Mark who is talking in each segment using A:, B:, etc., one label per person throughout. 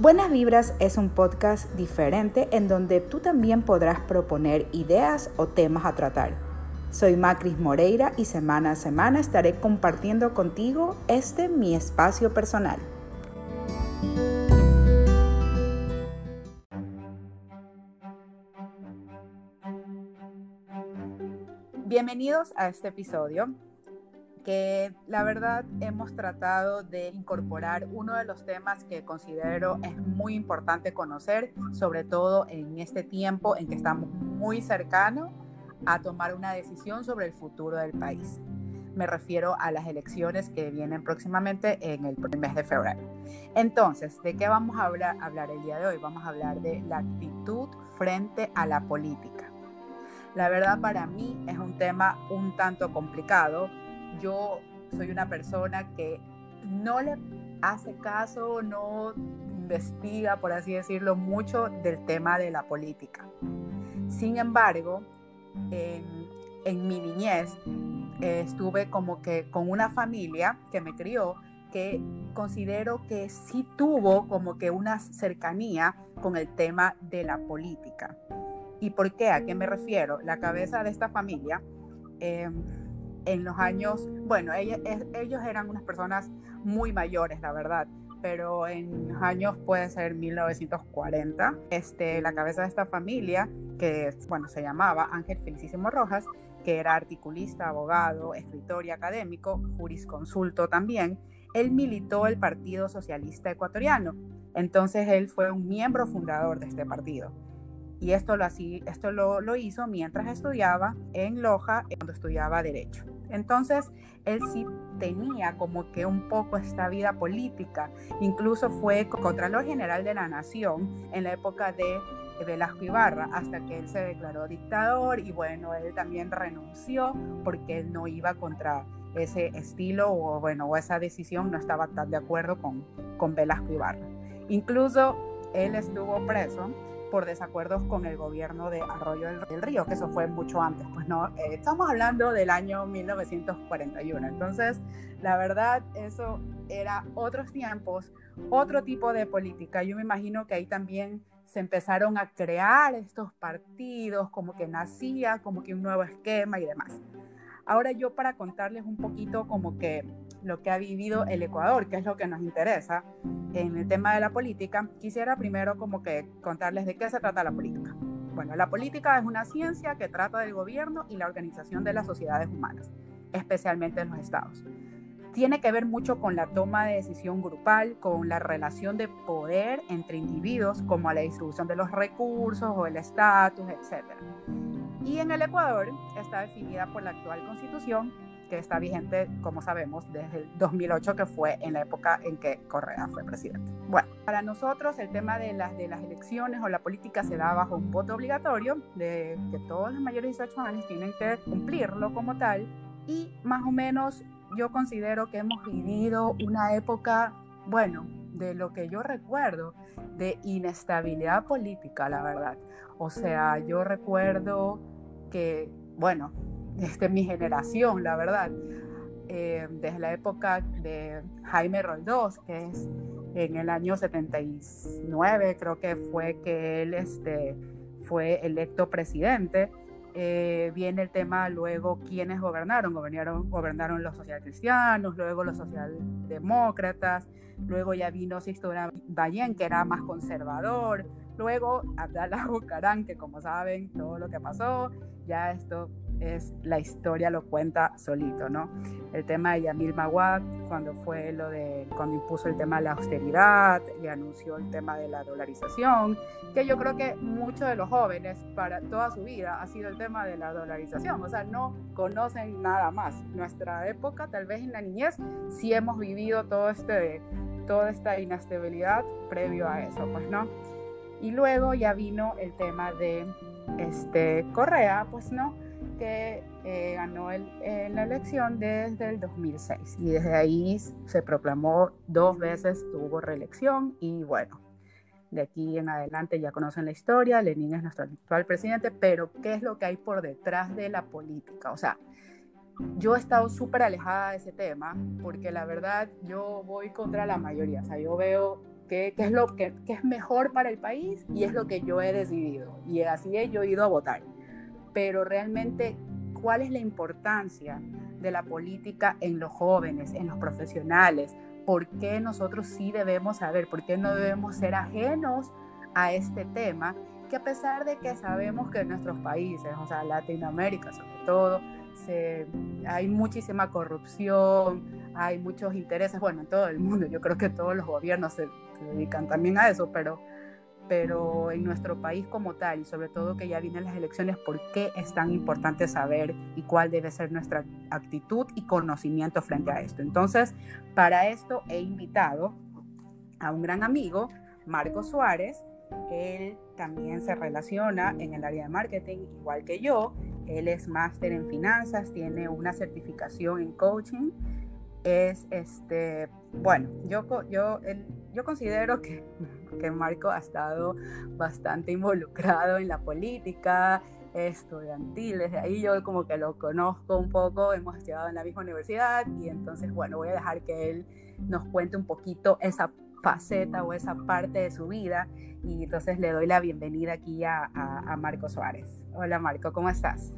A: Buenas Vibras es un podcast diferente en donde tú también podrás proponer ideas o temas a tratar. Soy Macris Moreira y semana a semana estaré compartiendo contigo este mi espacio personal. Bienvenidos a este episodio que la verdad hemos tratado de incorporar uno de los temas que considero es muy importante conocer, sobre todo en este tiempo en que estamos muy cercanos a tomar una decisión sobre el futuro del país. Me refiero a las elecciones que vienen próximamente en el mes de febrero. Entonces, ¿de qué vamos a hablar, hablar el día de hoy? Vamos a hablar de la actitud frente a la política. La verdad para mí es un tema un tanto complicado yo soy una persona que no le hace caso, no investiga, por así decirlo, mucho del tema de la política. Sin embargo, en, mi niñez eh, estuve como que con una familia que me crió que considero que sí tuvo como que una cercanía con el tema de la política. ¿Y por qué? ¿A qué me refiero? La cabeza de esta familia eh, en los años, bueno, ellos, eran unas personas muy mayores, la verdad, pero en años puede ser 1940, este, la cabeza de esta familia, que bueno, se llamaba Ángel Felicísimo Rojas, que era articulista, abogado, escritor y académico, jurisconsulto también, él militó el Partido Socialista Ecuatoriano. Entonces él fue un miembro fundador de este partido. Y esto lo, así, esto lo, lo hizo mientras estudiaba en Loja, cuando estudiaba Derecho. Entonces, él sí tenía como que un poco esta vida política. Incluso fue Contralor General de la Nación en la época de Velasco Ibarra, hasta que él se declaró dictador y bueno, él también renunció porque él no iba contra ese estilo o bueno, o esa decisión, no estaba tan de acuerdo con, con Velasco Ibarra. Incluso él estuvo preso por desacuerdos con el gobierno de Arroyo del Río, que eso fue mucho antes, pues no, eh, estamos hablando del año 1941, entonces la verdad eso era otros tiempos, otro tipo de política, yo me imagino que ahí también se empezaron a crear estos partidos, como que nacía como que un nuevo esquema y demás. Ahora yo para contarles un poquito como que lo que ha vivido el Ecuador, que es lo que nos interesa en el tema de la política, quisiera primero como que contarles de qué se trata la política. Bueno, la política es una ciencia que trata del gobierno y la organización de las sociedades humanas, especialmente en los estados. Tiene que ver mucho con la toma de decisión grupal, con la relación de poder entre individuos, como la distribución de los recursos o el estatus, etc. Y en el Ecuador está definida por la actual constitución que está vigente, como sabemos, desde el 2008, que fue en la época en que Correa fue presidente. Bueno, para nosotros el tema de las, de las elecciones o la política se da bajo un voto obligatorio, de que todos los mayores de 18 años tienen que cumplirlo como tal, y más o menos yo considero que hemos vivido una época, bueno, de lo que yo recuerdo, de inestabilidad política, la verdad. O sea, yo recuerdo que, bueno, desde mi generación, la verdad, eh, desde la época de Jaime Roldós, que es en el año 79, creo que fue que él este, fue electo presidente. Eh, viene el tema luego quiénes gobernaron. gobernaron. Gobernaron los socialcristianos, luego los socialdemócratas, luego ya vino Sistora Ballén, que era más conservador, luego Abdallah Bucaram, que como saben todo lo que pasó, ya esto es la historia lo cuenta solito, ¿no? El tema de Yamil Mawad, cuando fue lo de, cuando impuso el tema de la austeridad y anunció el tema de la dolarización, que yo creo que muchos de los jóvenes para toda su vida ha sido el tema de la dolarización, o sea, no conocen nada más. Nuestra época, tal vez en la niñez, sí hemos vivido todo este, toda esta inestabilidad previo a eso, pues, ¿no? Y luego ya vino el tema de este Correa, pues, ¿no? Que eh, ganó el, la elección desde el 2006 y desde ahí se proclamó dos veces, tuvo reelección y bueno, de aquí en adelante ya conocen la historia, Lenin es nuestro actual presidente, pero ¿qué es lo que hay por detrás de la política? O sea, yo he estado súper alejada de ese tema porque la verdad yo voy contra la mayoría, o sea, yo veo qué, es lo que qué es mejor para el país y es lo que yo he decidido. Y así he yo ido a votar. Pero realmente, ¿cuál es la importancia de la política en los jóvenes, en los profesionales? ¿Por qué nosotros sí debemos saber? ¿Por qué no debemos ser ajenos a este tema? Que a pesar de que sabemos que en nuestros países, o sea, Latinoamérica sobre todo, se, hay muchísima corrupción, hay muchos intereses, bueno, en todo el mundo, yo creo que todos los gobiernos se, dedican también a eso, pero, pero en nuestro país como tal, y sobre todo que ya vienen las elecciones, ¿por qué es tan importante saber y cuál debe ser nuestra actitud y conocimiento frente a esto? Entonces, para esto he invitado a un gran amigo, Marco Suárez, él también se relaciona en el área de marketing, igual que yo. Él es máster en finanzas, tiene una certificación en coaching. Es este, bueno, yo, yo, yo considero que, que Marco ha estado bastante involucrado en la política estudiantil. Desde ahí yo como que lo conozco un poco, hemos estudiado en la misma universidad y entonces, bueno, voy a dejar que él nos cuente un poquito esa faceta o esa parte de su vida. Y entonces le doy la bienvenida aquí a, a, Marco Suárez. Hola Marco, ¿cómo estás?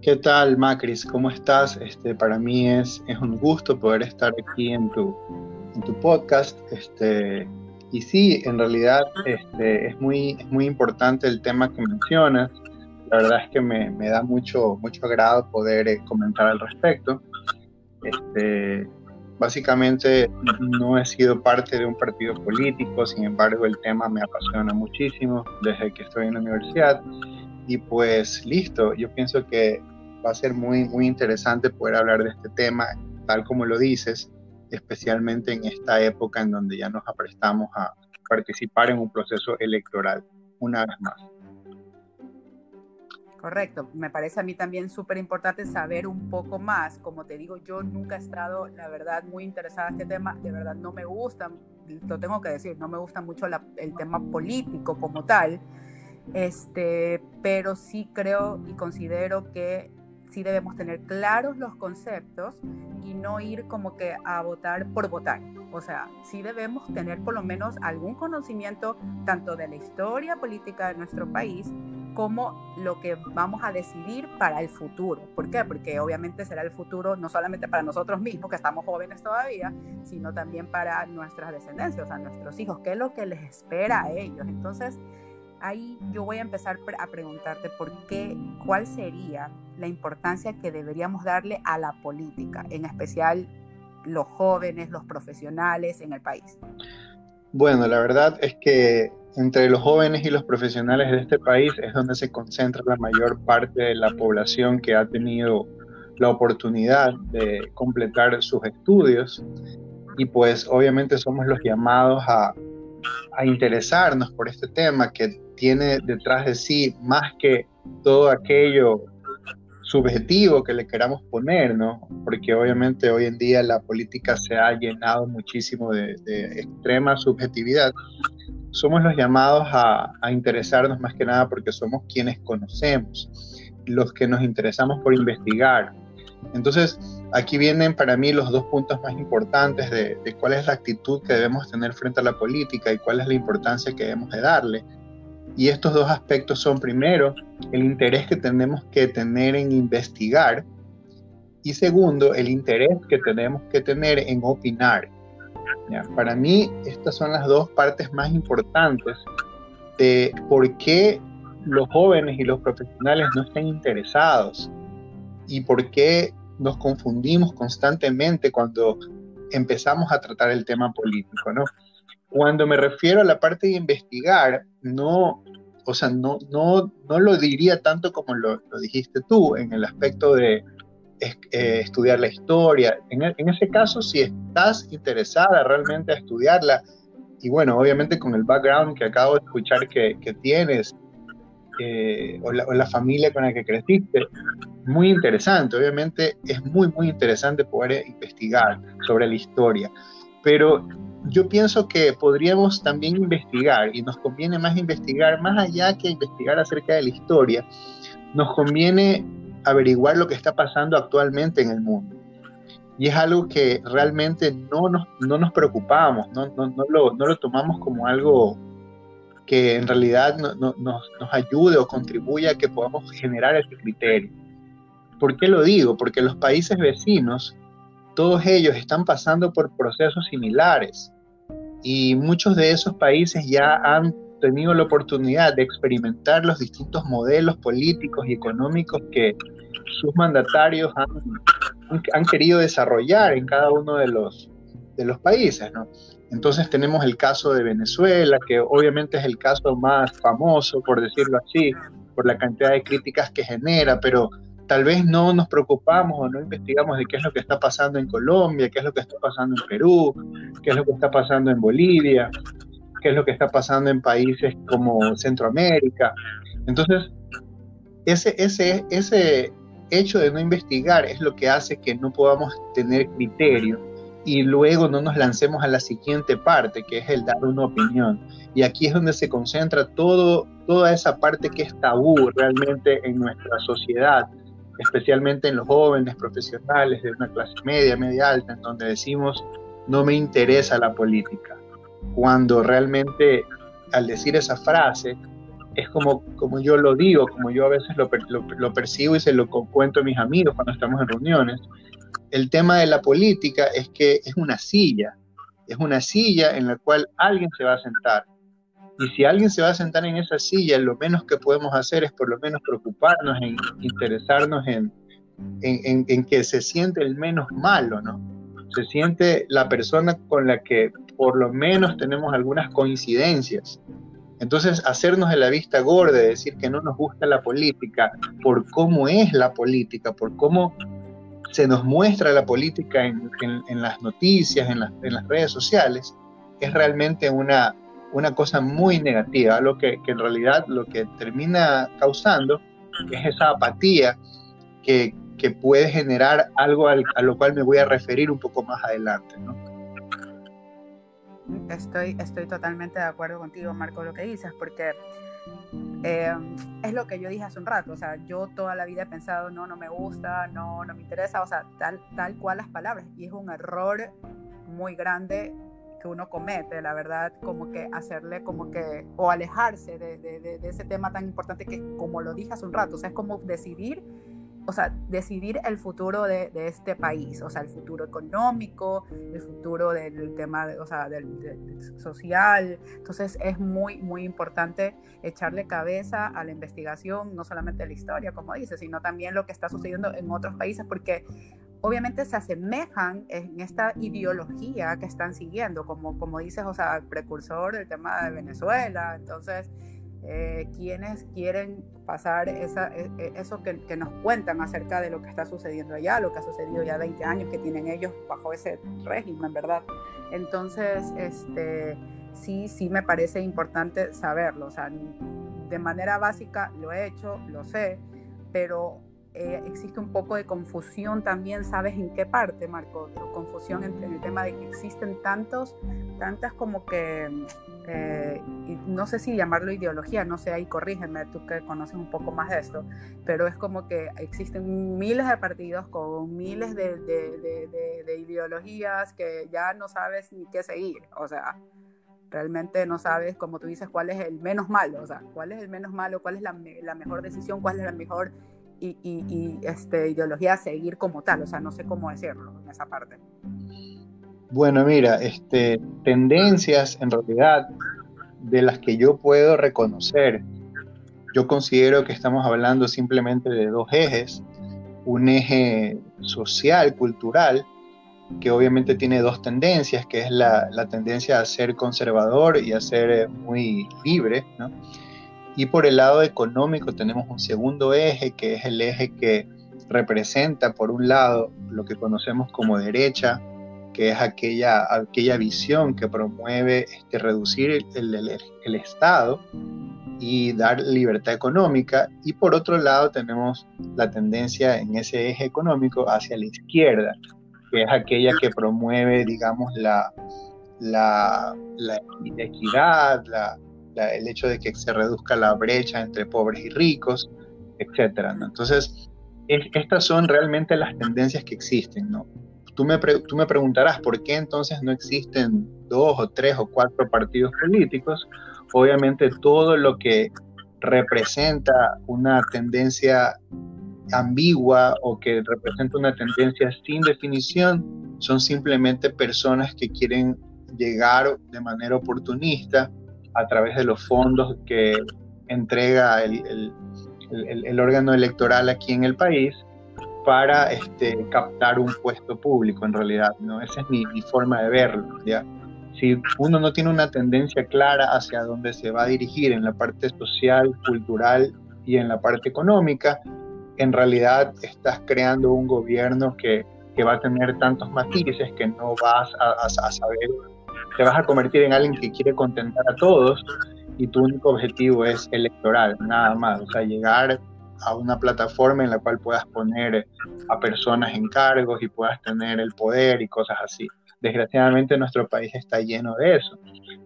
B: ¿Qué tal, Macris? ¿Cómo estás? Este, para mí es, es un gusto poder estar aquí en tu, en tu podcast. Este, y sí, en realidad este, es, muy, es muy importante el tema que mencionas. La verdad es que me, me da mucho, mucho agrado poder eh, comentar al respecto. Este, Básicamente no he sido parte de un partido político, sin embargo el tema me apasiona muchísimo desde que estoy en la universidad y pues listo, yo pienso que va a ser muy, muy interesante poder hablar de este tema tal como lo dices, especialmente en esta época en donde ya nos aprestamos a participar en un proceso electoral una vez más.
A: Correcto, me parece a mí también súper importante saber un poco más. Como te digo, yo nunca he estado, la verdad, muy interesada en este tema. De verdad, no me gusta, lo tengo que decir, no me gusta mucho el tema político como tal. Este, pero sí creo y considero que sí debemos tener claros los conceptos y no ir como que a votar por votar. O sea, sí debemos tener por lo menos algún conocimiento tanto de la historia política de nuestro país como lo que vamos a decidir para el futuro. ¿Por qué? Porque obviamente será el futuro no solamente para nosotros mismos, que estamos jóvenes todavía, sino también para nuestras descendencias, o sea, nuestros hijos, qué es lo que les espera a ellos. Entonces, ahí yo voy a empezar a preguntarte por qué, cuál sería la importancia que deberíamos darle a la política, en especial los jóvenes, los profesionales en el país.
B: Bueno, la verdad es que entre los jóvenes y los profesionales de este país es donde se concentra la mayor parte de la población que ha tenido la oportunidad de completar sus estudios y pues obviamente somos los llamados a, a interesarnos por este tema que tiene detrás de sí más que todo aquello subjetivo que le queramos poner, ¿no? Porque obviamente hoy en día la política se ha llenado muchísimo de, de extrema subjetividad somos los llamados a, interesarnos más que nada porque somos quienes conocemos, los que nos interesamos por investigar. Entonces, aquí vienen para mí los dos puntos más importantes de, cuál es la actitud que debemos tener frente a la política y cuál es la importancia que debemos de darle. Y estos dos aspectos son, primero, el interés que tenemos que tener en investigar y segundo, el interés que tenemos que tener en opinar, para mí, estas son las dos partes más importantes de por qué los jóvenes y los profesionales no están interesados y por qué nos confundimos constantemente cuando empezamos a tratar el tema político, ¿no? Cuando me refiero a la parte de investigar, no, o sea, no, no, no lo diría tanto como lo dijiste tú, en el aspecto de eh, estudiar la historia. En, ese caso, si estás interesada realmente a estudiarla, y bueno, obviamente con el background que acabo de escuchar que, tienes, eh, o, la, familia con la que creciste, muy interesante. Obviamente es muy, muy interesante poder investigar sobre la historia. Pero yo pienso que podríamos también investigar, y nos conviene más investigar, más allá que investigar acerca de la historia, nos conviene averiguar lo que está pasando actualmente en el mundo. y es algo que realmente no nos, no nos preocupamos, no, no, no, lo, no, lo, tomamos como algo que en realidad nos, nos ayude o contribuya a que podamos generar ese criterio. ¿Por qué lo digo? Porque los países vecinos, todos ellos están pasando por procesos similares y muchos de esos países ya han tenido la oportunidad de experimentar los distintos modelos políticos y económicos que sus mandatarios han, han querido desarrollar en cada uno de los, de los países, ¿no? Entonces tenemos el caso de Venezuela, que obviamente es el caso más famoso, por decirlo así, por la cantidad de críticas que genera, pero tal vez no nos preocupamos o no investigamos de qué es lo que está pasando en Colombia, qué es lo que está pasando en Perú, qué es lo que está pasando en Bolivia, qué es lo que está pasando en países como Centroamérica. Entonces, ese, ese, ese hecho de no investigar es lo que hace que no podamos tener criterio y luego no nos lancemos a la siguiente parte, que es el dar una opinión. Y aquí es donde se concentra todo, toda esa parte que es tabú realmente en nuestra sociedad, especialmente en los jóvenes profesionales de una clase media, media alta, en donde decimos, no me interesa la política. Cuando realmente al decir esa frase, es como, como yo lo digo, como yo a veces lo, lo, percibo y se lo cuento a mis amigos cuando estamos en reuniones. El tema de la política es que es una silla, es una silla en la cual alguien se va a sentar. Y si alguien se va a sentar en esa silla, lo menos que podemos hacer es por lo menos preocuparnos, en interesarnos en, en, en que se siente el menos malo, ¿no? Se siente la persona con la que por lo menos tenemos algunas coincidencias entonces, hacernos de la vista gorda, decir que no nos gusta la política por cómo es la política, por cómo se nos muestra la política en, las noticias, en, las redes sociales, es realmente una, una cosa muy negativa, lo que, en realidad lo que termina causando es esa apatía que, puede generar algo a lo cual me voy a referir un poco más adelante. ¿no?
A: Estoy, estoy totalmente de acuerdo contigo, Marco, lo que dices, porque eh, es lo que yo dije hace un rato, o sea, yo toda la vida he pensado, no, no me gusta, no, no me interesa, o sea, tal, tal cual las palabras, y es un error muy grande que uno comete, la verdad, como que hacerle como que, o alejarse de, de, de ese tema tan importante que, como lo dije hace un rato, o sea, es como decidir o sea, decidir el futuro de, este país, o sea, el futuro económico, el futuro del tema, o sea, del, social. Entonces es muy, muy importante echarle cabeza a la investigación, no solamente la historia, como dice, sino también lo que está sucediendo en otros países, porque obviamente se asemejan en esta ideología que están siguiendo, como, como dices, o sea, el precursor del tema de Venezuela. Entonces, eh, quienes quieren pasar esa, e, e, eso que, que, nos cuentan acerca de lo que está sucediendo allá, lo que ha sucedido ya 20 años que tienen ellos bajo ese régimen, ¿verdad? Entonces, este, sí, sí me parece importante saberlo, o sea, de manera básica lo he hecho, lo sé, pero eh, existe un poco de confusión también, ¿sabes en qué parte, Marco? Confusión en, el tema de que existen tantos, tantas como que, eh, no sé si llamarlo ideología, no sé, ahí corrígeme, tú que conoces un poco más de esto, pero es como que existen miles de partidos con miles de, de, de ideologías que ya no sabes ni qué seguir, o sea, realmente no sabes, como tú dices, cuál es el menos malo, o sea, cuál es el menos malo, cuál es la, la mejor decisión, cuál es la mejor y, este, ideología a seguir como tal, o sea, no sé cómo decirlo en esa parte.
B: Bueno, mira, este, tendencias en realidad de las que yo puedo reconocer, yo considero que estamos hablando simplemente de dos ejes, un eje social, cultural, que obviamente tiene dos tendencias, que es la, la tendencia a ser conservador y a ser muy libre, ¿no? Y por el lado económico tenemos un segundo eje, que es el eje que representa, por un lado, lo que conocemos como derecha, que es aquella, aquella visión que promueve este, reducir el, el, Estado y dar libertad económica. Y por otro lado tenemos la tendencia en ese eje económico hacia la izquierda, que es aquella que promueve, digamos, la, la, la equidad, la, el hecho de que se reduzca la brecha entre pobres y ricos, etc. Entonces, estas son realmente las tendencias que existen, ¿no? tú me, tú me preguntarás por qué entonces no existen dos o tres o cuatro partidos políticos. Obviamente todo lo que representa una tendencia ambigua o que representa una tendencia sin definición son simplemente personas que quieren llegar de manera oportunista a través de los fondos que entrega el, el, órgano electoral aquí en el país para este, captar un puesto público en realidad, ¿no? Esa es mi, forma de verlo, ¿ya? Si uno no tiene una tendencia clara hacia dónde se va a dirigir en la parte social, cultural y en la parte económica, en realidad estás creando un gobierno que, que va a tener tantos matices que no vas a, saber, te vas a convertir en alguien que quiere contentar a todos y tu único objetivo es electoral, nada más, o sea, llegar a una plataforma en la cual puedas poner a personas en cargos y puedas tener el poder y cosas así. Desgraciadamente nuestro país está lleno de eso.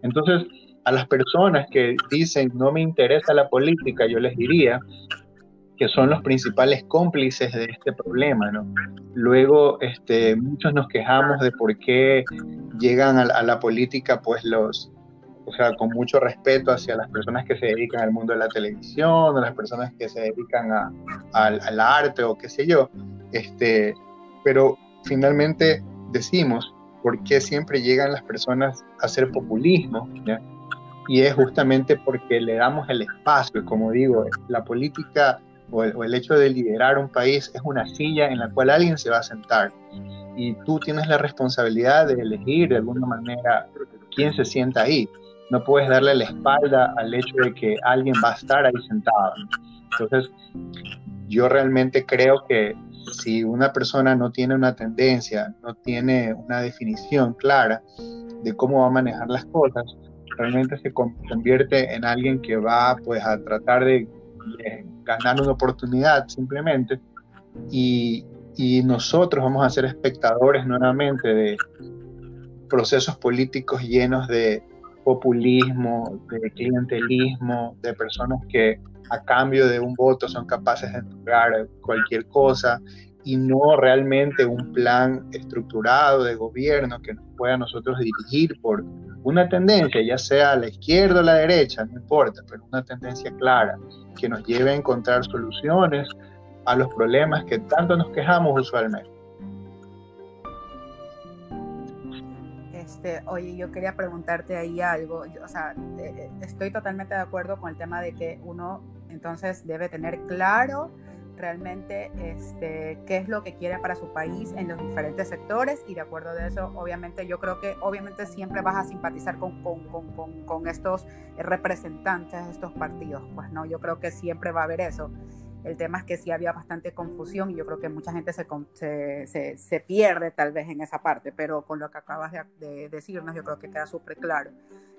B: Entonces, a las personas que dicen no me interesa la política, yo les diría que son los principales cómplices de este problema, ¿no? Luego, este, muchos nos quejamos de por qué llegan a, a la política, pues los, o sea, con mucho respeto hacia las personas que se dedican al mundo de la televisión, a las personas que se dedican a, al arte o qué sé yo, este, pero finalmente decimos, ¿por qué siempre llegan las personas a hacer populismo? Y es justamente porque le damos el espacio, como digo, la política o el, hecho de liderar un país es una silla en la cual alguien se va a sentar y tú tienes la responsabilidad de elegir de alguna manera quién se sienta ahí no puedes darle la espalda al hecho de que alguien va a estar ahí sentado. Entonces, yo realmente creo que si una persona no tiene una tendencia, no tiene una definición clara de cómo va a manejar las cosas, realmente se convierte en alguien que va pues a tratar de, ganar una oportunidad simplemente. Y, y nosotros vamos a ser espectadores nuevamente de procesos políticos llenos de, populismo, de clientelismo, de personas que a cambio de un voto son capaces de entregar cualquier cosa y no realmente un plan estructurado de gobierno que nos pueda a nosotros dirigir por una tendencia, ya sea a la izquierda o a la derecha, no importa, pero una tendencia clara que nos lleve a encontrar soluciones a los problemas que tanto nos quejamos usualmente.
A: Este, oye, yo quería preguntarte ahí algo, o sea, eh, eh, estoy totalmente de acuerdo con el tema de que uno entonces debe tener claro realmente este, qué es lo que quiere para su país en los diferentes sectores y de acuerdo de eso, obviamente yo creo que obviamente siempre vas a simpatizar con, con, con, con estos representantes de estos partidos, pues no, yo creo que siempre va a haber eso. El tema es que sí había bastante confusión y yo creo que mucha gente se, se, se, pierde tal vez en esa parte, pero con lo que acabas de, decirnos yo creo que queda súper claro.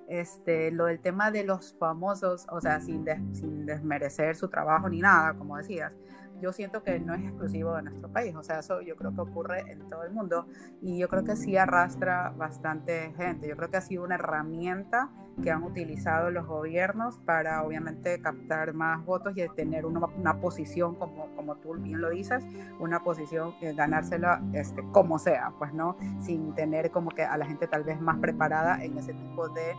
A: Este, lo del tema de los famosos, o sea, sin, sin desmerecer su trabajo ni nada, como decías, yo siento que no es exclusivo de nuestro país, o sea, eso yo creo que ocurre en todo el mundo y yo creo que sí arrastra bastante gente, yo creo que ha sido una herramienta que han utilizado los gobiernos para obviamente captar más votos y tener una, una posición, como, como tú bien lo dices, una posición, eh, ganársela este, como sea, pues no, sin tener como que a la gente tal vez más preparada en ese tipo de,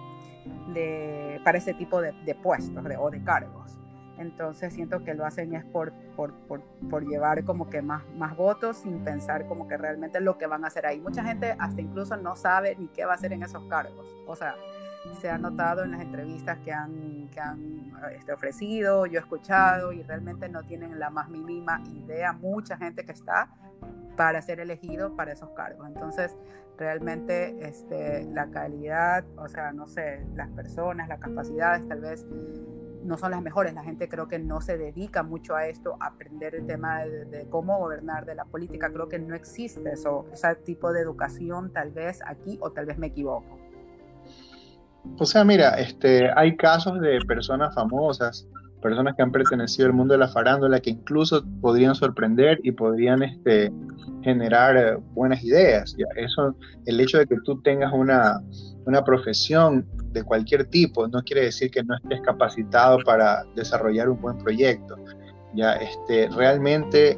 A: de para ese tipo de, de puestos o de cargos. Entonces siento que lo hacen es por, por, por, llevar como que más, más votos sin pensar como que realmente lo que van a hacer ahí. Mucha gente hasta incluso no sabe ni qué va a hacer en esos cargos. O sea, se ha notado en las entrevistas que han, que han este, ofrecido, yo he escuchado y realmente no tienen la más mínima idea mucha gente que está para ser elegido para esos cargos. Entonces, realmente este, la calidad, o sea, no sé, las personas, las capacidades tal vez no son las mejores. La gente creo que no se dedica mucho a esto, a aprender el tema de, cómo gobernar, de la política. Creo que no existe eso, ese tipo de educación tal vez aquí o tal vez me equivoco.
B: O sea, mira, este, hay casos de personas famosas, personas que han pertenecido al mundo de la farándula que incluso podrían sorprender y podrían este, generar eh, buenas ideas. ¿ya? Eso, el hecho de que tú tengas una, una profesión de cualquier tipo no quiere decir que no estés capacitado para desarrollar un buen proyecto. Ya, este, realmente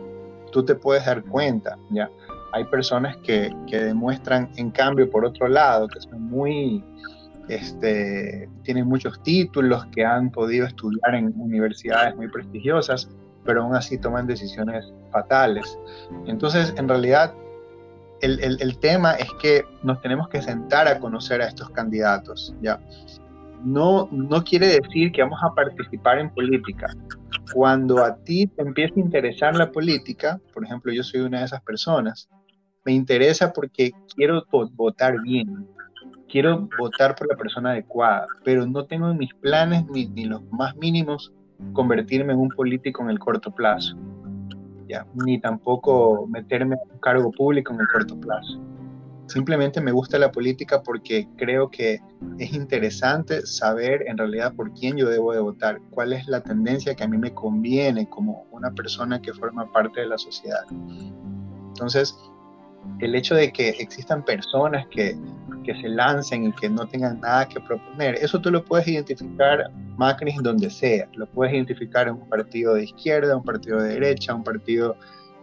B: tú te puedes dar cuenta, ya. hay personas que, que, demuestran, en cambio, por otro lado, que son muy, este, tienen muchos títulos, que han podido estudiar en universidades muy prestigiosas, pero aún así toman decisiones fatales. Entonces, en realidad, el, tema es que nos tenemos que sentar a conocer a estos candidatos, ¿ya? No, no quiere decir que vamos a participar en política. Cuando a ti te empieza a interesar la política, por ejemplo, yo soy una de esas personas, me interesa porque quiero votar bien, quiero votar por la persona adecuada, pero no tengo en mis planes ni, ni los más mínimos convertirme en un político en el corto plazo, ¿ya? ni tampoco meterme en un cargo público en el corto plazo. Simplemente me gusta la política porque creo que es interesante saber en realidad por quién yo debo de votar, cuál es la tendencia que a mí me conviene como una persona que forma parte de la sociedad. Entonces, el hecho de que existan personas que, que, se lancen y que no tengan nada que proponer, eso tú lo puedes identificar, Macri, donde sea. Lo puedes identificar en un partido de izquierda, un partido de derecha, un partido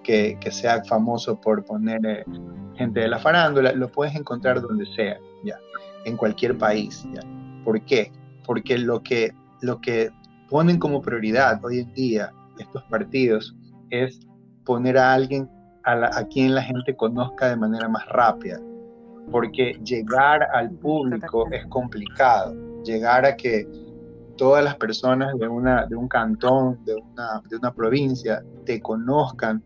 B: que, que sea famoso por poner eh, gente de la farándula, lo puedes encontrar donde sea, ya, en cualquier país. ¿Por qué? Porque lo que, lo que ponen como prioridad hoy en día estos partidos es poner a alguien a, quien la gente conozca de manera más rápida, porque llegar al público es complicado, llegar a que todas las personas de, una, de un cantón, de una, de una provincia, te conozcan,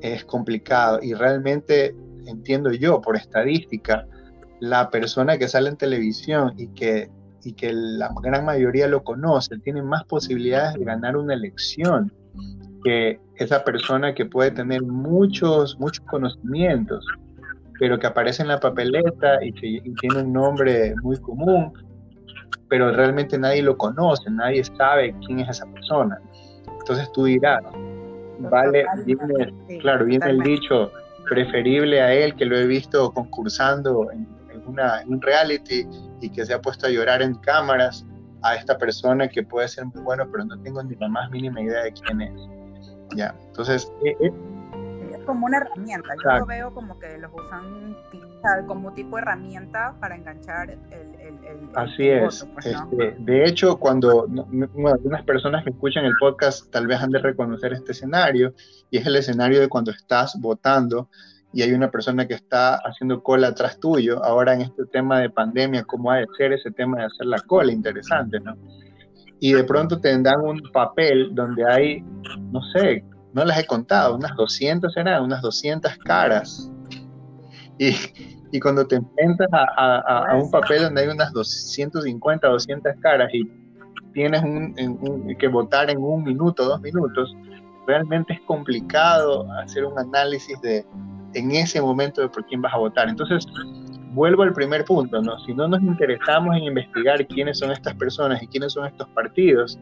B: es complicado. Y realmente entiendo yo, por estadística, la persona que sale en televisión y que, y que la gran mayoría lo conoce, tiene más posibilidades de ganar una elección que esa persona que puede tener muchos, muchos conocimientos, pero que aparece en la papeleta y, que, tiene un nombre muy común, pero realmente nadie lo conoce, nadie sabe quién es esa persona. Entonces tú dirás, vale, viene, claro, viene el dicho, preferible a él que lo he visto concursando en, una, en un reality y que se ha puesto a llorar en cámaras a esta persona que puede ser muy bueno, pero no tengo ni la más mínima idea de quién es. Ya, entonces...
A: Eh, eh, es como una herramienta, yo lo veo como que los usan como tipo de herramienta para enganchar el, el,
B: Así es. Pues, este, de hecho, cuando algunas personas que escuchan el podcast tal vez han de reconocer este escenario, y es el escenario de cuando estás votando y hay una persona que está haciendo cola atrás tuyo. Ahora en este tema de pandemia, ¿cómo ha de ser ese tema de hacer la cola? Interesante, ¿no? Y de pronto te dan un papel donde hay, no sé, no las he contado, unas 200 eran, unas 200 caras. Y, y cuando te enfrentas a, un papel donde hay unas 250, 200 caras y tienes que votar en un minuto, dos minutos, realmente es complicado hacer un análisis de en ese momento de por quién vas a votar. Entonces, vuelvo al primer punto, ¿no? Si no nos interesamos en investigar quiénes son estas personas y quiénes son estos partidos,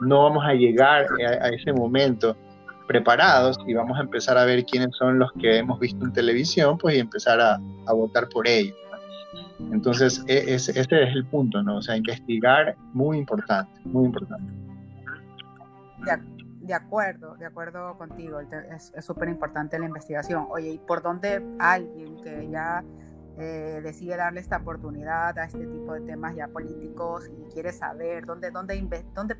B: no vamos a llegar a, ese momento preparados y vamos a empezar a ver quiénes son los que hemos visto en televisión, pues y empezar a, votar por ellos. Entonces, e, ese, es el punto, ¿no? O sea, investigar, muy importante, muy importante.
A: De, acuerdo, de acuerdo contigo, es súper importante la investigación. Oye, ¿y por dónde alguien que ya eh, decide darle esta oportunidad a este tipo de temas ya políticos y quiere saber dónde, dónde, dónde,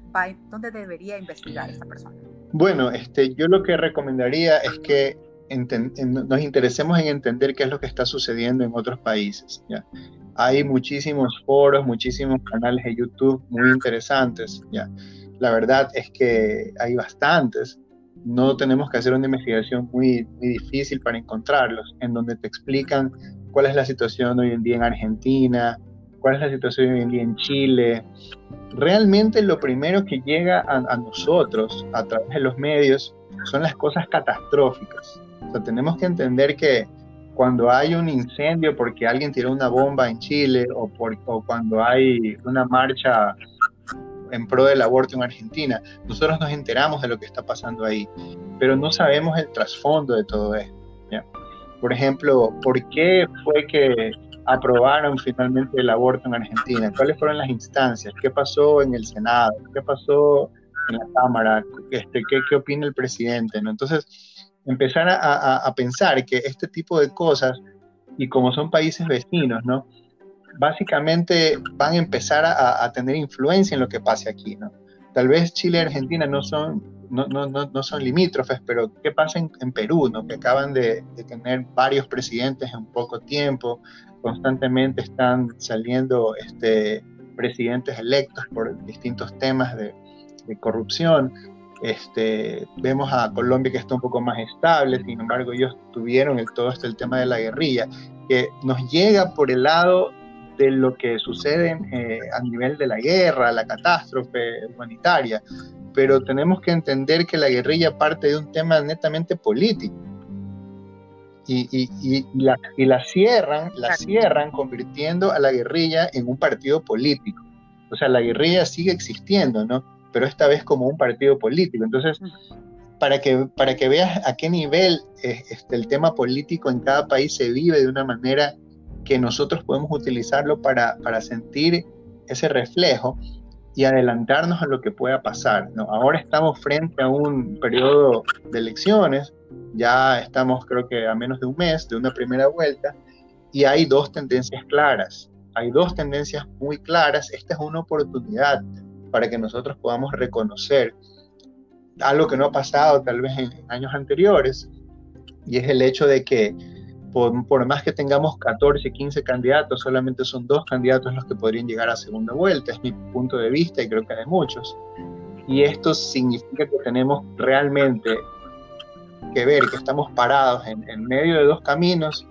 A: dónde debería investigar esta persona?
B: Bueno, este, yo lo que recomendaría es que nos interesemos en entender qué es lo que está sucediendo en otros países. ¿ya? Hay muchísimos foros, muchísimos canales de YouTube muy interesantes. ¿ya? La verdad es que hay bastantes. No tenemos que hacer una investigación muy, muy difícil para encontrarlos, en donde te explican cuál es la situación hoy en día en Argentina, cuál es la situación hoy en día en Chile. Realmente lo primero que llega a, nosotros a través de los medios son las cosas catastróficas. O sea, tenemos que entender que cuando hay un incendio porque alguien tiró una bomba en Chile o, por, o cuando hay una marcha en pro del aborto en Argentina, nosotros nos enteramos de lo que está pasando ahí, pero no sabemos el trasfondo de todo esto. Por ejemplo, ¿por qué fue que aprobaron finalmente el aborto en Argentina? ¿Cuáles fueron las instancias? ¿Qué pasó en el Senado? ¿Qué pasó en la Cámara? Este, ¿qué, ¿Qué opina el presidente? ¿no? Entonces, empezar a, pensar que este tipo de cosas, y como son países vecinos, ¿no? Básicamente van a empezar a, tener influencia en lo que pase aquí, ¿no? Tal vez Chile y Argentina no son, no, no, no, son limítrofes, pero ¿qué pasa en, Perú, ¿no? Que acaban de, tener varios presidentes en poco tiempo, constantemente están saliendo este, presidentes electos por distintos temas de, de corrupción. Este, vemos a Colombia que está un poco más estable, sin embargo ellos tuvieron el, todo este el tema de la guerrilla, que nos llega por el lado de lo que sucede eh, a nivel de la guerra, la catástrofe humanitaria, pero tenemos que entender que la guerrilla parte de un tema netamente político. Y, y, y, la, y la cierran, la cierran convirtiendo a la guerrilla en un partido político. O sea, la guerrilla sigue existiendo, ¿no? pero esta vez como un partido político. Entonces, para que, para que veas a qué nivel eh, este, el tema político en cada país se vive de una manera que nosotros podemos utilizarlo para, para sentir ese reflejo y adelantarnos a lo que pueda pasar. ¿no? Ahora estamos frente a un periodo de elecciones, ya estamos creo que a menos de un mes de una primera vuelta, y hay dos tendencias claras. Hay dos tendencias muy claras. Esta es una oportunidad para que nosotros podamos reconocer algo que no ha pasado tal vez en años anteriores, y es el hecho de que por, más que tengamos 14, 15 candidatos, solamente son dos candidatos los que podrían llegar a segunda vuelta, es mi punto de vista y creo que de muchos. Y esto significa que tenemos realmente que ver que estamos parados en, en medio de dos caminos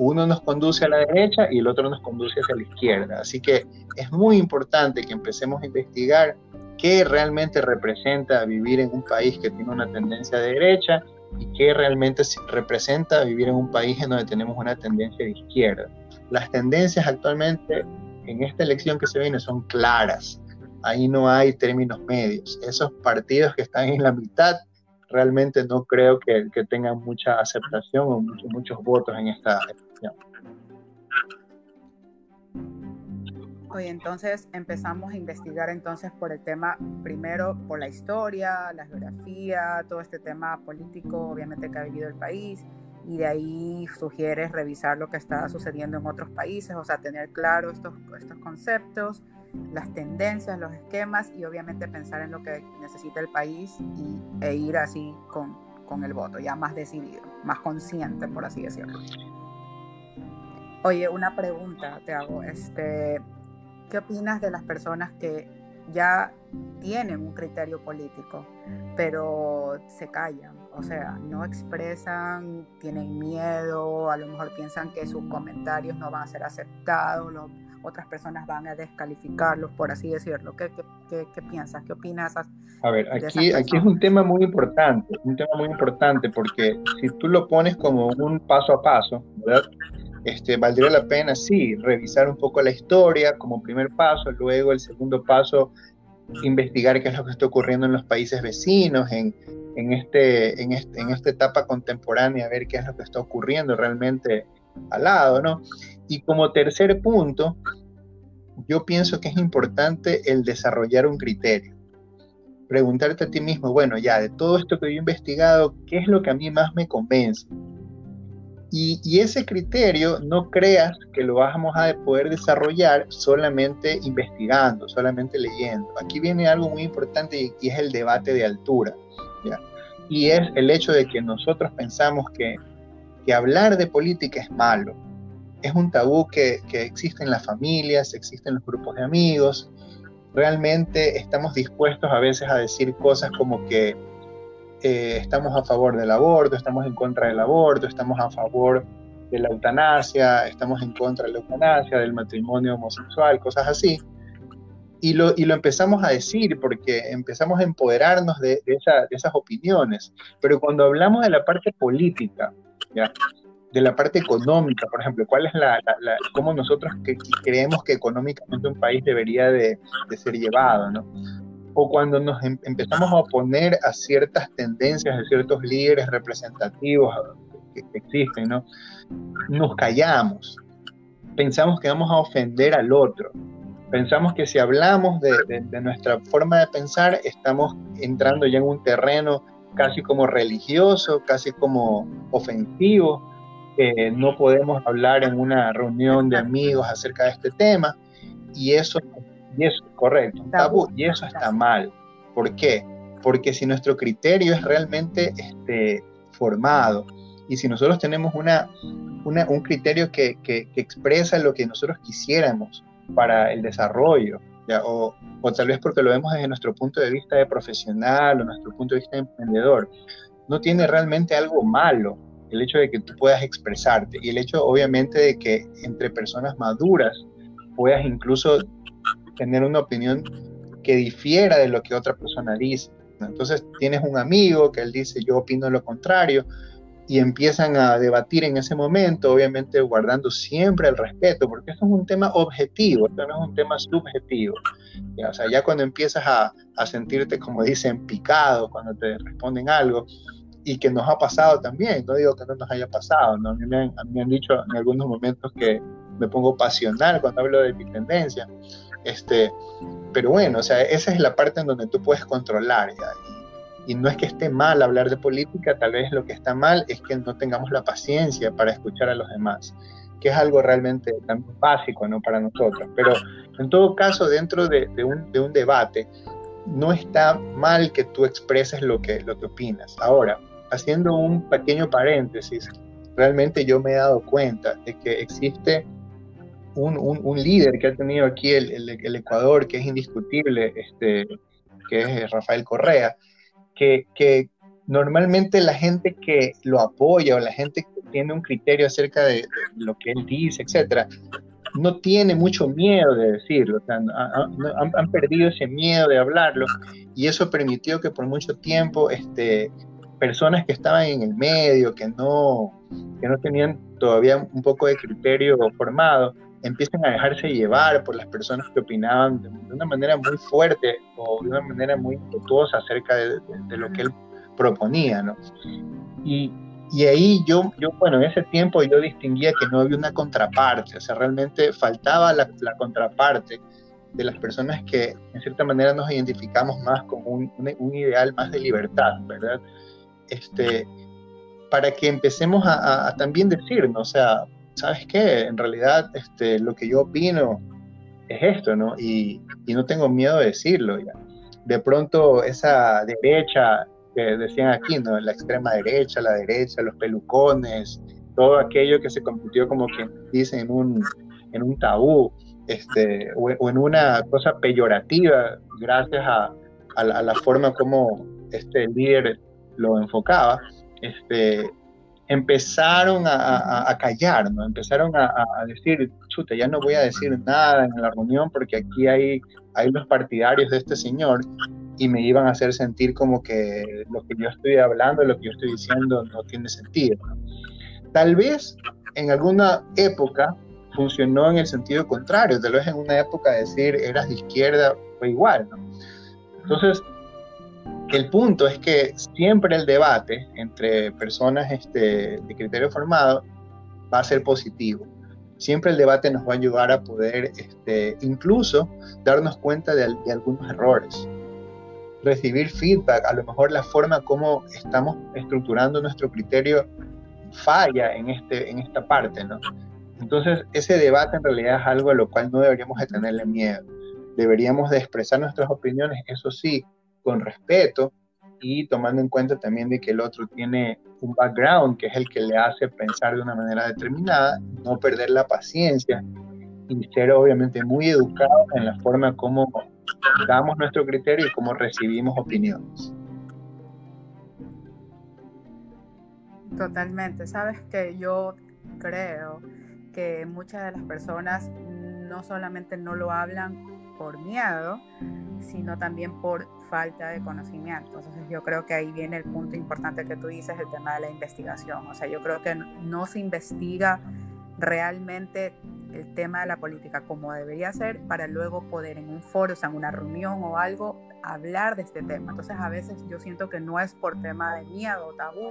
B: uno nos conduce a la derecha y el otro nos conduce hacia la izquierda. Así que es muy importante que empecemos a investigar qué realmente representa vivir en un país que tiene una tendencia de derecha y qué realmente representa vivir en un país en donde tenemos una tendencia de izquierda. Las tendencias actualmente en esta elección que se viene son claras. Ahí no hay términos medios. Esos partidos que están en la mitad realmente no creo que, tengan mucha aceptación o muchos, muchos votos en esta
A: Oye, entonces empezamos a investigar entonces por el tema, primero por la historia, la geografía, todo este tema político, obviamente que ha vivido el país, y de ahí sugieres revisar lo que está sucediendo en otros países, o sea, tener claro estos, estos conceptos, las tendencias, los esquemas y obviamente pensar en lo que necesita el país y, e ir así con, con el voto, ya más decidido, más consciente, por así decirlo. Oye, una pregunta te hago, este, ¿qué opinas de las personas que ya tienen un criterio político, pero se callan? O sea, no expresan, tienen miedo, a lo mejor piensan que sus comentarios no van a ser aceptados, otras personas van a descalificarlos, por así decirlo. ¿Qué, qué, qué, piensas? ¿Qué opinas?
B: A ver, aquí, aquí es un tema muy importante, un tema muy importante porque si tú lo pones como un paso a paso, ¿verdad? Este, valdría la pena, sí, revisar un poco la historia como primer paso, luego el segundo paso, investigar qué es lo que está ocurriendo en los países vecinos, en, en, este, en, este, en esta etapa contemporánea, ver qué es lo que está ocurriendo realmente al lado, ¿no? Y como tercer punto, yo pienso que es importante el desarrollar un criterio. Preguntarte a ti mismo, bueno, ya de todo esto que yo he investigado, ¿qué es lo que a mí más me convence? Y, ese criterio no creas que lo vamos a poder desarrollar solamente investigando, solamente leyendo. Aquí viene algo muy importante y, es el debate de altura. Y es el hecho de que nosotros pensamos que, hablar de política es malo. Es un tabú que, que existe en las familias, existe en los grupos de amigos. Realmente estamos dispuestos a veces a decir cosas como que eh, estamos a favor del aborto, estamos en contra del aborto, estamos a favor de la eutanasia, estamos en contra de la eutanasia, del matrimonio homosexual, cosas así. Y lo, y lo empezamos a decir porque empezamos a empoderarnos de, de, esas opiniones. Pero cuando hablamos de la parte política, ¿ya? de la parte económica, por ejemplo, cuál es la, la, cómo nosotros que, creemos que económicamente un país debería de, de ser llevado, ¿no? O cuando nos em, empezamos a oponer a ciertas tendencias de ciertos líderes representativos que, existen, ¿no? Nos callamos, pensamos que vamos a ofender al otro, pensamos que si hablamos de, nuestra forma de pensar, estamos entrando ya en un terreno casi como religioso, casi como ofensivo, que no podemos hablar en una reunión de amigos acerca de este tema, y eso, y eso es correcto, tabú, y eso está mal. ¿Por qué? Porque si nuestro criterio es realmente este, formado, y si nosotros tenemos una, un criterio que, que, expresa lo que nosotros quisiéramos para el desarrollo, O, o, tal vez porque lo vemos desde nuestro punto de vista de profesional o nuestro punto de vista de emprendedor, no tiene realmente algo malo el hecho de que tú puedas expresarte y el hecho obviamente de que entre personas maduras puedas incluso tener una opinión que difiera de lo que otra persona dice. Entonces tienes un amigo que él dice yo opino lo contrario y empiezan a debatir en ese momento, obviamente guardando siempre el respeto, porque esto es un tema objetivo, esto no es un tema subjetivo. O sea, ya cuando empiezas a, a sentirte, como dicen, picado, cuando te responden algo, y que nos ha pasado también, no digo que no nos haya pasado, ¿no? A, mí me han, me han dicho en algunos momentos que me pongo pasional cuando hablo de mi tendencia, este, pero bueno, o sea, esa es la parte en donde tú puedes controlar, Y, y, no es que esté mal hablar de política, tal vez lo que está mal es que no tengamos la paciencia para escuchar a los demás, que es algo realmente tan básico, ¿no? Para nosotros, pero en todo caso, dentro de, de, un, de un debate, no está mal que tú expreses lo que, lo que opinas. Ahora, haciendo un pequeño paréntesis, realmente yo me he dado cuenta de que existe un, un, líder que ha tenido aquí el, el, Ecuador, que es indiscutible, este, que es Rafael Correa, que, que, normalmente la gente que lo apoya o la gente que tiene un criterio acerca de, lo que él dice, etcétera, no tiene mucho miedo de decirlo, han, han, perdido ese miedo de hablarlo y eso permitió que por mucho tiempo este, personas que estaban en el medio, que no, que no tenían todavía un poco de criterio formado, empiezan a dejarse llevar por las personas que opinaban de, una manera muy fuerte o de una manera muy impetuosa acerca de, lo que él proponía, ¿no? Y, y, ahí yo, yo, bueno, en ese tiempo yo distinguía que no había una contraparte, o sea, realmente faltaba la, la contraparte de las personas que en cierta manera nos identificamos más con un, un ideal más de libertad, ¿verdad? este, para que empecemos a, también decirnos, o sea, ¿sabes qué? En realidad este, lo que yo opino es esto, ¿no? Y, no tengo miedo de decirlo. De pronto esa derecha que decían aquí, ¿no? La extrema derecha, la derecha, los pelucones, todo aquello que se convirtió como quien dice en un, en un tabú, este, o, en una cosa peyorativa gracias a, a, la, forma como este líder lo enfocaba, este, empezaron a, callar, ¿no? Empezaron a, decir, chuta, ya no voy a decir nada en la reunión porque aquí hay, hay los partidarios de este señor y me iban a hacer sentir como que lo que yo estoy hablando, lo que yo estoy diciendo no tiene sentido. Tal vez en alguna época funcionó en el sentido contrario, tal vez en una época decir eras de izquierda fue igual, ¿no? Entonces, el punto es que siempre el debate entre personas este, de criterio formado va a ser positivo. Siempre el debate nos va a ayudar a poder este, incluso darnos cuenta de, algunos errores, recibir feedback, a lo mejor la forma como estamos estructurando nuestro criterio falla en, este, en esta parte, ¿no? Entonces, ese debate en realidad es algo a lo cual no deberíamos de tenerle miedo. Deberíamos de expresar nuestras opiniones, eso sí, con respeto y tomando en cuenta también de que el otro tiene un background que es el que le hace pensar de una manera determinada, no perder la paciencia y ser obviamente muy educado en la forma como damos nuestro criterio y cómo recibimos opiniones.
A: Totalmente, sabes que yo creo que muchas de las personas no solamente no lo hablan por miedo, sino también por falta de conocimiento. Entonces yo creo que ahí viene el punto importante que tú dices, el tema de la investigación. O sea, yo creo que no se investiga realmente el tema de la política como debería ser para luego poder en un foro, o sea, en una reunión o algo, hablar de este tema. Entonces a veces yo siento que no es por tema de miedo o tabú,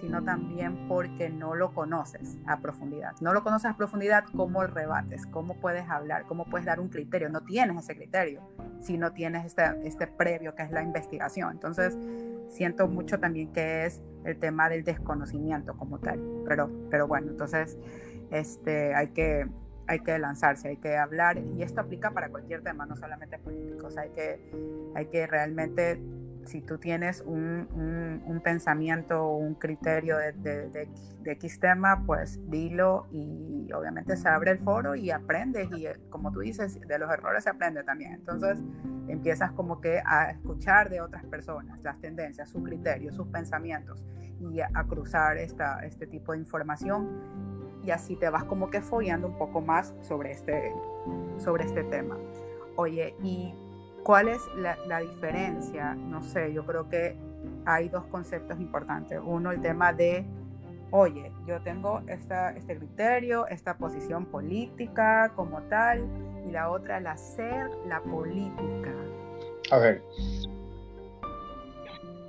A: sino también porque no lo conoces a profundidad. No lo conoces a profundidad, ¿cómo rebates? ¿Cómo puedes hablar? ¿Cómo puedes dar un criterio? No tienes ese criterio si no tienes este, este previo que es la investigación. Entonces siento mucho también que es el tema del desconocimiento como tal. Pero, pero bueno, entonces este, hay, que, hay que lanzarse, hay que hablar, y esto aplica para cualquier tema, no solamente políticos, hay que, hay que realmente si tú tienes un, pensamiento o un criterio de, de, X tema, pues dilo y obviamente se abre el foro y aprendes y eh, como tú dices, de los errores se aprende también. Entonces empiezas como que a escuchar de otras personas las tendencias, sus criterios, sus pensamientos y a, cruzar esta, este tipo de información y así te vas como que follando un poco más sobre este, sobre este tema. Oye, y ¿Cuál es la, diferencia? No sé, yo creo que hay dos conceptos importantes. Uno, el tema de, oye, yo tengo esta, este criterio, esta posición política como tal, y la otra, el hacer la política.
B: A ver.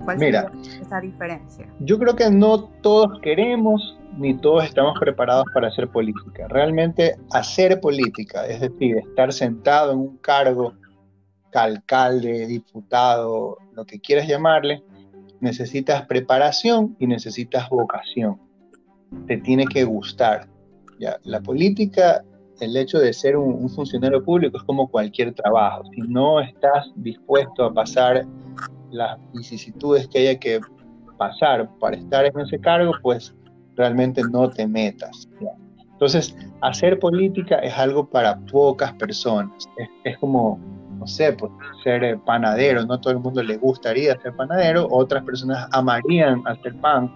A: ¿Cuál Mira, esa diferencia?
B: Yo creo que no todos queremos ni todos estamos preparados para hacer política. Realmente hacer política, es decir, estar sentado en un cargo alcalde, diputado, lo que quieras llamarle, necesitas preparación y necesitas vocación. Te tiene que gustar. La política, el hecho de ser un, funcionario público es como cualquier trabajo. Si no estás dispuesto a pasar las vicisitudes que haya que pasar para estar en ese cargo, pues realmente no te metas. Entonces, hacer política es algo para pocas personas. es como no sé, pues, ser eh, panadero, no todo el mundo le gustaría ser panadero, otras personas amarían hacer pan,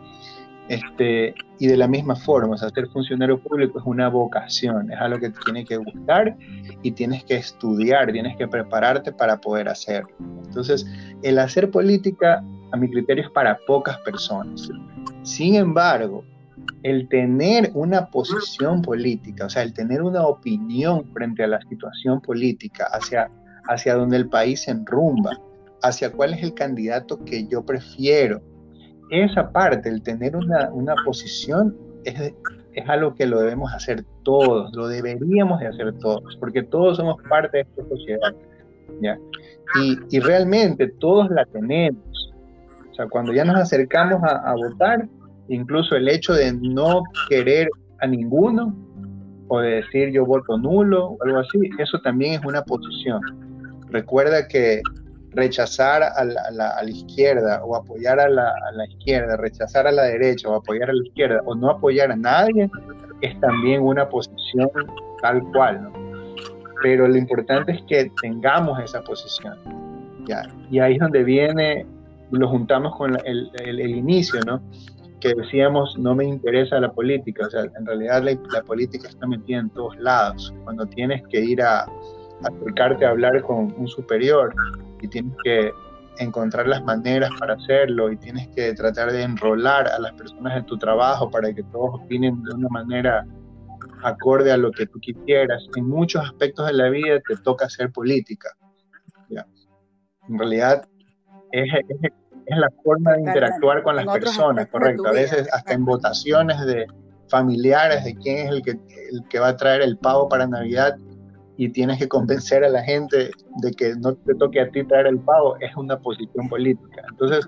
B: este, y de la misma forma, o sea, ser funcionario público es una vocación, es algo que te tiene que gustar y tienes que estudiar, tienes que prepararte para poder hacerlo. Entonces, el hacer política, a mi criterio, es para pocas personas. Sin embargo, el tener una posición política, o sea, el tener una opinión frente a la situación política, hacia hacia donde el país se enrumba, hacia cuál es el candidato que yo prefiero. Esa parte, el tener una, posición, es, es algo que lo debemos hacer todos, lo deberíamos de hacer todos, porque todos somos parte de esta sociedad. ¿ya? Y, y realmente todos la tenemos. O sea, cuando ya nos acercamos a votar, incluso el hecho de no querer a ninguno, o de decir yo voto nulo o algo así, eso también es una posición. Recuerda que rechazar a la, izquierda o apoyar a la, izquierda, rechazar a la derecha o apoyar a la izquierda o no apoyar a nadie es también una posición tal cual. Pero lo importante es que tengamos esa posición, ¿ya? Y ahí es donde viene, lo juntamos con el, el, inicio, ¿no? Que decíamos, no me interesa la política, o sea, en realidad la, política está metida en todos lados. Cuando tienes que ir a, acercarte a hablar con un superior y tienes que encontrar las maneras para hacerlo y tienes que tratar de enrolar a las personas en tu trabajo para que todos opinen de una manera acorde a lo que tú quisieras. En muchos aspectos de la vida te toca hacer política. En realidad es, la forma de interactuar con las personas, correcto. A veces hasta en votaciones de familiares de quién es el que, el que va a traer el pavo para Navidad, y tienes que convencer a la gente de que no te toque a ti traer el pago, es una posición política. Entonces,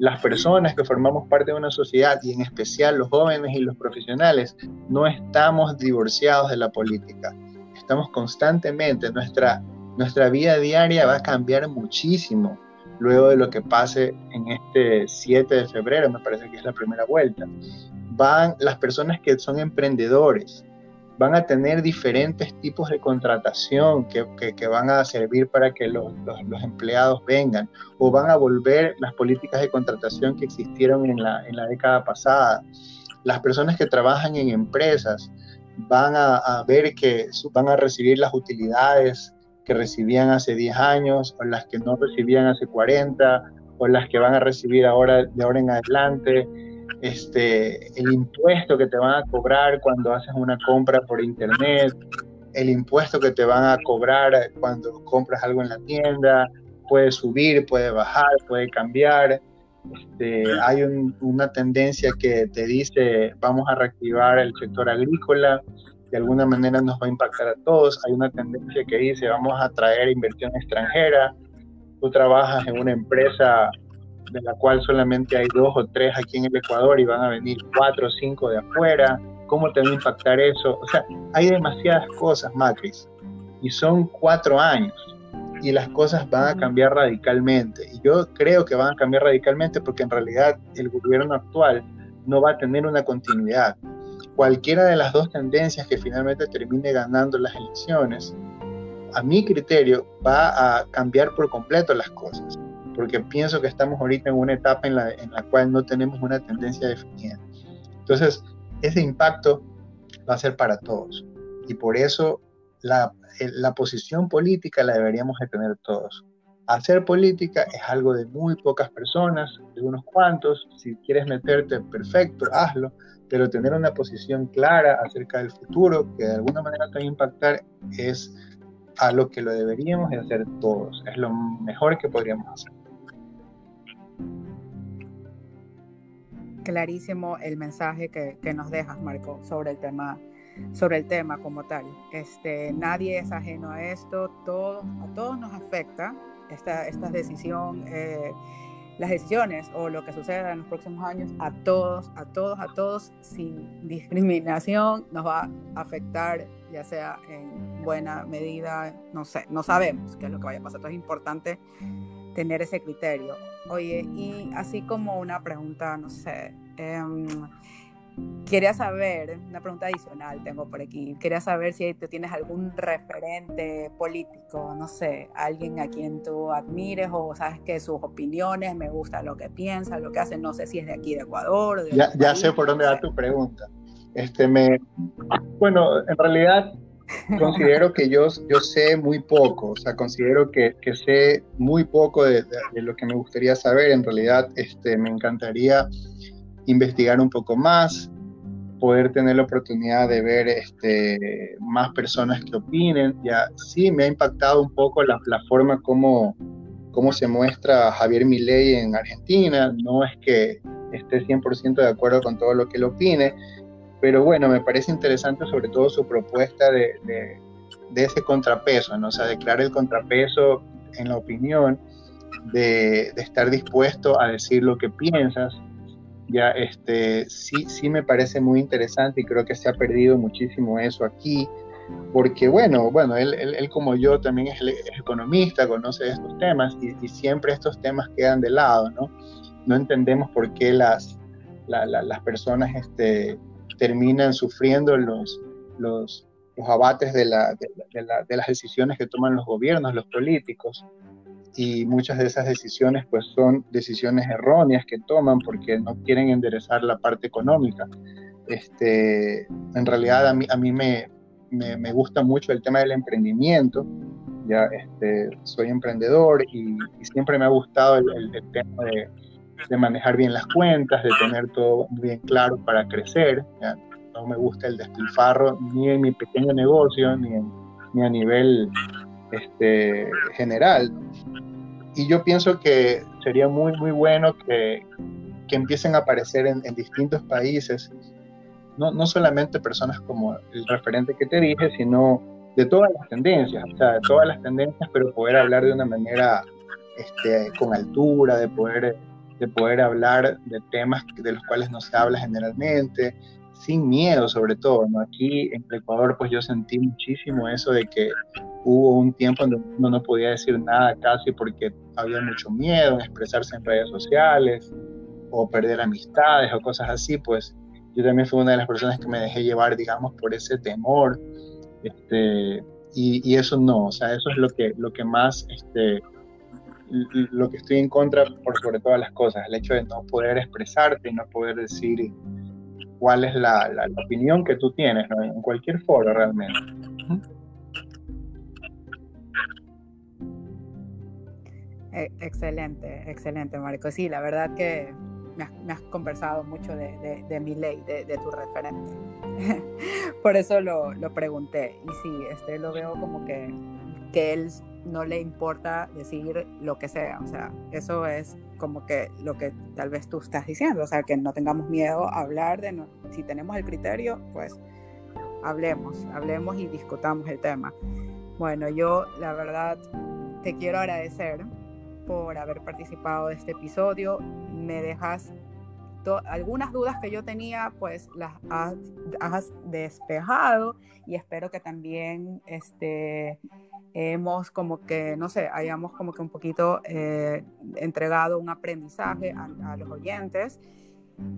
B: las personas que formamos parte de una sociedad y en especial los jóvenes y los profesionales, no estamos divorciados de la política. Estamos constantemente, nuestra, nuestra vida diaria va a cambiar muchísimo luego de lo que pase en este 7 de febrero, me parece que es la primera vuelta. Van las personas que son emprendedores, van a tener diferentes tipos de contratación que, que, van a servir para que los, los, empleados vengan o van a volver las políticas de contratación que existieron en la, en la década pasada. Las personas que trabajan en empresas van a, a, ver que van a recibir las utilidades que recibían hace 10 años o las que no recibían hace 40 o las que van a recibir ahora de ahora en adelante este, el impuesto que te van a cobrar cuando haces una compra por internet, el impuesto que te van a cobrar cuando compras algo en la tienda, puede subir, puede bajar, puede cambiar. Este, hay una tendencia que te dice vamos a reactivar el sector agrícola, de alguna manera nos va a impactar a todos. Hay una tendencia que dice vamos a traer inversión extranjera. Tú trabajas en una empresa de la cual solamente hay dos o tres aquí en el Ecuador y van a venir cuatro o cinco de afuera, ¿cómo te va a impactar eso? O sea, hay demasiadas cosas, Matrix, y son cuatro años y las cosas van a cambiar radicalmente. Y yo creo que van a cambiar radicalmente porque en realidad el gobierno actual no va a tener una continuidad. Cualquiera de las dos tendencias que finalmente termine ganando las elecciones, a mi criterio, va a cambiar por completo las cosas. Porque pienso que estamos ahorita en una etapa en la, en la cual no tenemos una tendencia definida. Entonces, ese impacto va a ser para todos. Y por eso la, la posición política la deberíamos de tener todos. Hacer política es algo de muy pocas personas, de unos cuantos. Si quieres meterte, perfecto, hazlo. Pero tener una posición clara acerca del futuro, que de alguna manera te va a impactar, es a lo que lo deberíamos de hacer todos. Es lo mejor que podríamos hacer.
A: Clarísimo el mensaje que, que nos dejas, Marco, sobre el tema sobre el tema como tal. Este, nadie es ajeno a esto, todo, a todos nos afecta esta, esta decisión, eh, las decisiones o lo que suceda en los próximos años, a todos, a todos, a todos, sin discriminación, nos va a afectar, ya sea en buena medida, no sé, no sabemos qué es lo que vaya a pasar. Entonces es importante tener ese criterio. Oye, y así como una pregunta, no sé, eh, Quería saber, una pregunta adicional tengo por aquí, quería saber si tú tienes algún referente político, no sé, alguien a quien tú admires o sabes que sus opiniones, me gusta lo que piensa, lo que hace, no sé si es de aquí de Ecuador. De
B: ya, ya sé por dónde va tu pregunta. Este, me, bueno, en realidad considero que yo, yo sé muy poco, o sea, considero que, que sé muy poco de, de, lo que me gustaría saber. En realidad, este, me encantaría investigar un poco más, poder tener la oportunidad de ver este, más personas que opinen. Ya sí, me ha impactado un poco la, forma como, cómo se muestra Javier Milei en Argentina. No es que esté 100% de acuerdo con todo lo que él opine, pero bueno, me parece interesante sobre todo su propuesta de, ese contrapeso, ¿no? o sea, declarar el contrapeso en la opinión, de estar dispuesto a decir lo que piensas, ya este, sí, sí me parece muy interesante y creo que se ha perdido muchísimo eso aquí, porque bueno, bueno, él, él, como yo también es, economista, conoce estos temas y, siempre estos temas quedan de lado, ¿no? No entendemos por qué las, las personas este, terminan sufriendo los, los, los abates de, la, de, de las decisiones que toman los gobiernos, los políticos y muchas de esas decisiones pues son decisiones erróneas que toman porque no quieren enderezar la parte económica. Este, en realidad a mí, a mí me, me, gusta mucho el tema del emprendimiento, ya este, soy emprendedor y, siempre me ha gustado el, tema de, de, manejar bien las cuentas, de tener todo bien claro para crecer. No me gusta el despilfarro ni en mi pequeño negocio ni, ni a nivel este, general. Y yo pienso que sería muy, muy bueno que, que empiecen a aparecer en, en distintos países, no, no, solamente personas como el referente que te dije, sino de todas las tendencias, o sea, de todas las tendencias, pero poder hablar de una manera este, con altura, de poder, de poder hablar de temas de los cuales no se habla generalmente, sin miedo sobre todo, ¿no? Aquí en Ecuador pues yo sentí muchísimo eso de que hubo un tiempo en donde uno no podía decir nada casi porque había mucho miedo en expresarse en redes sociales o perder amistades o cosas así, pues yo también fui una de las personas que me dejé llevar, digamos, por ese temor, este, y, y, eso no, o sea, eso es lo que, lo que más, este, lo que estoy en contra por sobre todas las cosas, el hecho de no poder expresarte y no poder decir cuál es la, la, opinión que tú tienes ¿no? en cualquier foro realmente.
A: E, excelente, excelente, Marco. Sí, la verdad que me has, me has conversado mucho de, de, de mi ley, de, de, tu referente. Por eso lo, lo, pregunté. Y sí, este lo veo como que, que él no le importa decir lo que sea. O sea, eso es como que lo que tal vez tú estás diciendo. O sea, que no tengamos miedo a hablar de, no, si tenemos el criterio, pues hablemos, hablemos y discutamos el tema. Bueno, yo la verdad te quiero agradecer por haber participado de este episodio. Me dejas algunas dudas que yo tenía, pues las has, despejado y espero que también este, hemos como que, no sé, hayamos como que un poquito eh, entregado un aprendizaje a, los oyentes.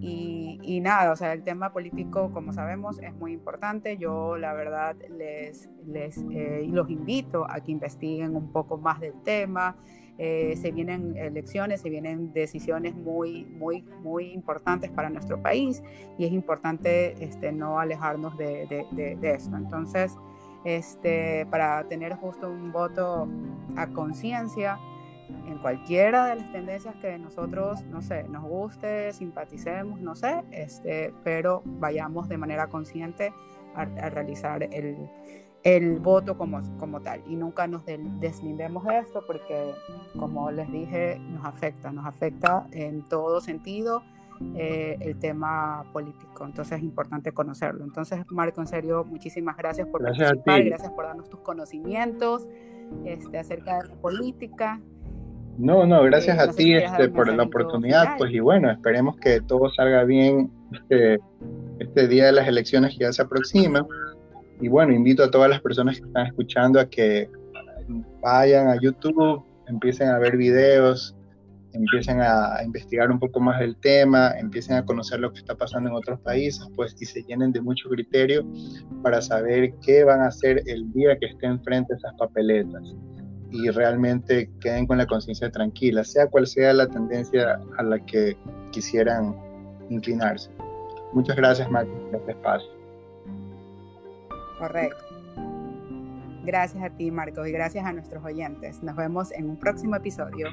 A: Y, nada, o sea, el tema político, como sabemos, es muy importante. Yo, la verdad, les, les eh, los invito a que investiguen un poco más del tema, eh, se vienen elecciones, se vienen decisiones muy, muy, muy importantes para nuestro país y es importante este, no alejarnos de, de, de. Entonces, este, para tener justo un voto a conciencia en cualquiera de las tendencias que nosotros, no sé, nos guste, simpaticemos, no sé, este, pero vayamos de manera consciente a realizar el, el voto como, como tal y nunca nos deslindemos de esto porque como les dije nos afecta, nos afecta en todo sentido eh, el tema político, entonces es importante conocerlo. Entonces Marco, en serio, muchísimas gracias por participar, gracias por darnos tus conocimientos este, acerca de la política.
B: No, no, gracias eh, a ti este, por la oportunidad, pues y bueno, esperemos que todo salga bien este, este día de las elecciones que ya se aproxima y bueno, invito a todas las personas que están escuchando a que vayan a YouTube, empiecen a ver videos, empiecen a, investigar un poco más del tema, empiecen a conocer lo que está pasando en otros países, pues y se llenen de mucho criterio para saber qué van a hacer el día que estén frente a esas papeletas y realmente queden con la conciencia tranquila, sea cual sea la tendencia a la que quisieran inclinarse. Muchas gracias, Martín, por este espacio.
A: Correcto. Gracias a ti, Marcos, y gracias a nuestros oyentes. Nos vemos en un próximo episodio.